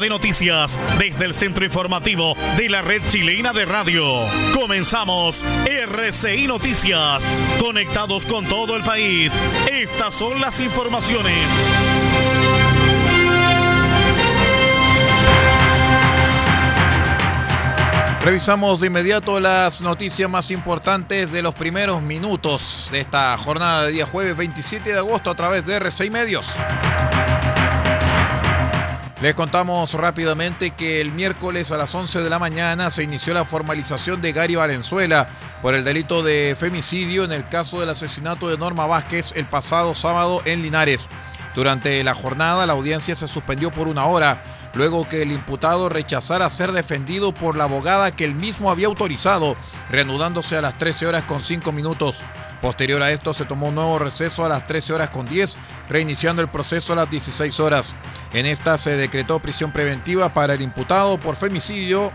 De noticias desde el centro informativo de la red chilena de radio. Comenzamos RCI Noticias. Conectados con todo el país. Estas son las informaciones. Revisamos de inmediato las noticias más importantes de los primeros minutos de esta jornada de día jueves 27 de agosto a través de RCI Medios. Les contamos rápidamente que el miércoles a las 11 de la mañana se inició la formalización de Gary Valenzuela por el delito de femicidio en el caso del asesinato de Norma Vázquez el pasado sábado en Linares. Durante la jornada la audiencia se suspendió por una hora, luego que el imputado rechazara ser defendido por la abogada que él mismo había autorizado, reanudándose a las 13 horas con 5 minutos. Posterior a esto se tomó un nuevo receso a las 13 horas con 10, reiniciando el proceso a las 16 horas. En esta se decretó prisión preventiva para el imputado por femicidio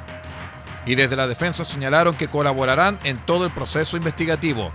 y desde la defensa señalaron que colaborarán en todo el proceso investigativo.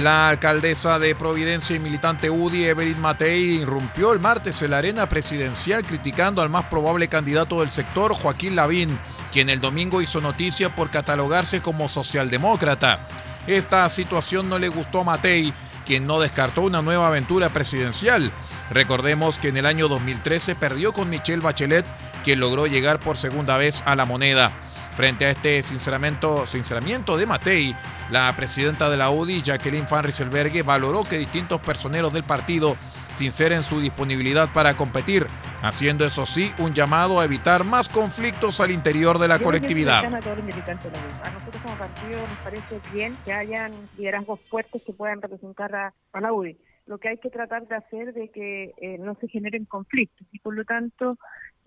La alcaldesa de Providencia y militante UDI, Evelyn Matei, irrumpió el martes en la arena presidencial criticando al más probable candidato del sector, Joaquín Lavín, quien el domingo hizo noticia por catalogarse como socialdemócrata. Esta situación no le gustó a Matei, quien no descartó una nueva aventura presidencial. Recordemos que en el año 2013 perdió con Michelle Bachelet, quien logró llegar por segunda vez a la moneda. Frente a este sinceramiento, sinceramiento de Matei, la presidenta de la UDI, Jacqueline Van Rieselberghe, valoró que distintos personeros del partido sinceren su disponibilidad para competir, haciendo eso sí un llamado a evitar más conflictos al interior de la Yo colectividad. todos los. A nosotros como partido nos parece bien que hayan liderazgos fuertes que puedan representar a, a la UDI. Lo que hay que tratar de hacer de que eh, no se generen conflictos y por lo tanto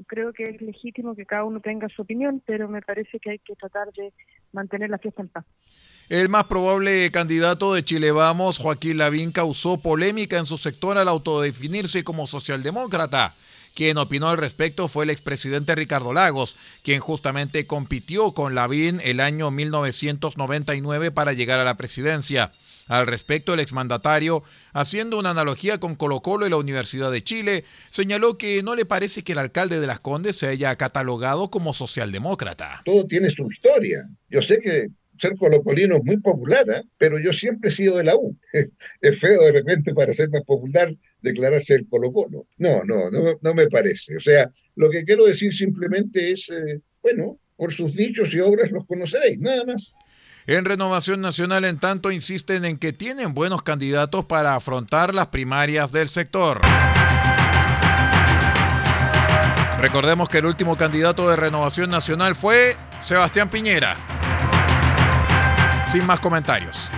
creo que es legítimo que cada uno tenga su opinión, pero me parece que hay que tratar de mantener la fiesta en paz. El más probable candidato de Chile Vamos, Joaquín Lavín, causó polémica en su sector al autodefinirse como socialdemócrata. Quien opinó al respecto fue el expresidente Ricardo Lagos, quien justamente compitió con Lavín el año 1999 para llegar a la presidencia. Al respecto, el exmandatario, haciendo una analogía con Colo Colo y la Universidad de Chile, señaló que no le parece que el alcalde de Las Condes se haya catalogado como socialdemócrata. todo tiene su historia. Yo sé que ser colocolino es muy popular, ¿eh? pero yo siempre he sido de la U. Es feo de repente para ser más popular declararse el Colo-Colo. No, no, no, no me parece. O sea, lo que quiero decir simplemente es, eh, bueno, por sus dichos y obras los conoceréis, nada más. En Renovación Nacional, en tanto, insisten en que tienen buenos candidatos para afrontar las primarias del sector. Recordemos que el último candidato de Renovación Nacional fue Sebastián Piñera. Sin más comentarios.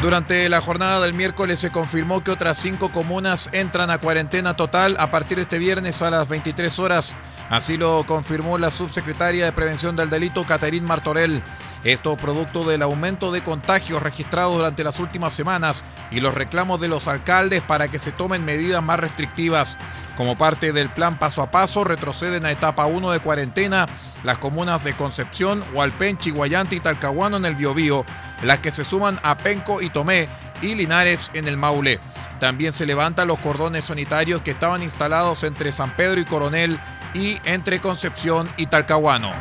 Durante la jornada del miércoles se confirmó que otras cinco comunas entran a cuarentena total a partir de este viernes a las 23 horas. Así lo confirmó la subsecretaria de Prevención del Delito, Caterín Martorell. Esto producto del aumento de contagios registrados durante las últimas semanas y los reclamos de los alcaldes para que se tomen medidas más restrictivas. Como parte del plan paso a paso, retroceden a etapa 1 de cuarentena las comunas de Concepción, Hualpén, Chihuayante y Talcahuano en el Biobío, las que se suman a Penco y Tomé y Linares en el Maule. También se levantan los cordones sanitarios que estaban instalados entre San Pedro y Coronel y entre Concepción y Talcahuano.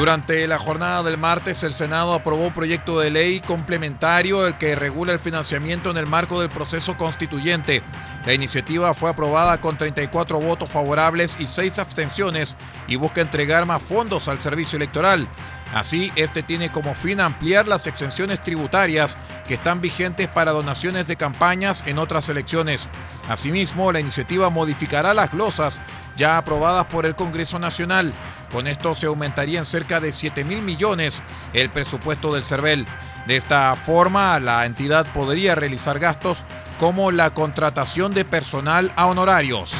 Durante la jornada del martes, el Senado aprobó un proyecto de ley complementario el que regula el financiamiento en el marco del proceso constituyente. La iniciativa fue aprobada con 34 votos favorables y 6 abstenciones y busca entregar más fondos al servicio electoral. Así, este tiene como fin ampliar las exenciones tributarias que están vigentes para donaciones de campañas en otras elecciones. Asimismo, la iniciativa modificará las glosas ya aprobadas por el Congreso Nacional. Con esto se aumentaría en cerca de 7 mil millones el presupuesto del CERVEL. De esta forma, la entidad podría realizar gastos como la contratación de personal a honorarios.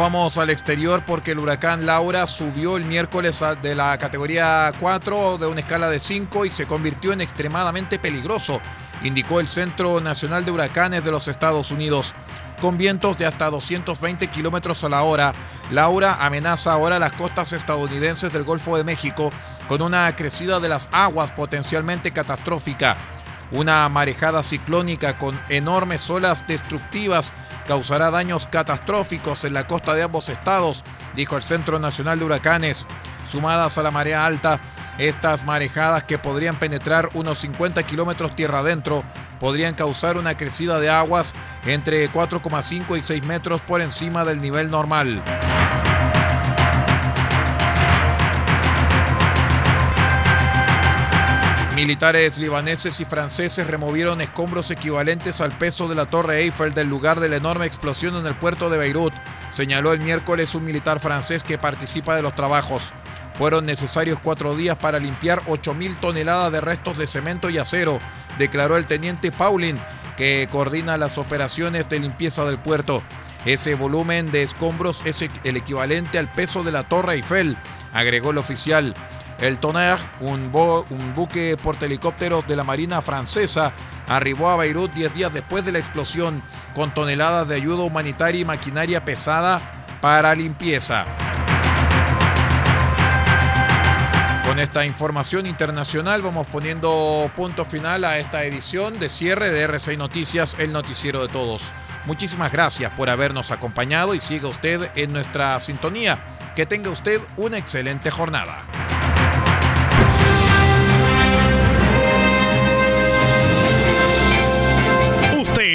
Vamos al exterior porque el huracán Laura subió el miércoles de la categoría 4 de una escala de 5 y se convirtió en extremadamente peligroso, indicó el Centro Nacional de Huracanes de los Estados Unidos. Con vientos de hasta 220 kilómetros a la hora, Laura amenaza ahora las costas estadounidenses del Golfo de México con una crecida de las aguas potencialmente catastrófica. Una marejada ciclónica con enormes olas destructivas causará daños catastróficos en la costa de ambos estados, dijo el Centro Nacional de Huracanes. Sumadas a la marea alta, estas marejadas que podrían penetrar unos 50 kilómetros tierra adentro podrían causar una crecida de aguas entre 4,5 y 6 metros por encima del nivel normal. Militares libaneses y franceses removieron escombros equivalentes al peso de la Torre Eiffel del lugar de la enorme explosión en el puerto de Beirut, señaló el miércoles un militar francés que participa de los trabajos. Fueron necesarios cuatro días para limpiar 8.000 toneladas de restos de cemento y acero, declaró el teniente Paulin, que coordina las operaciones de limpieza del puerto. Ese volumen de escombros es el equivalente al peso de la Torre Eiffel, agregó el oficial. El Tonnerre, un, un buque portahelicópteros de la Marina francesa, arribó a Beirut 10 días después de la explosión con toneladas de ayuda humanitaria y maquinaria pesada para limpieza. Con esta información internacional vamos poniendo punto final a esta edición de cierre de RCI Noticias, el noticiero de todos. Muchísimas gracias por habernos acompañado y siga usted en nuestra sintonía. Que tenga usted una excelente jornada.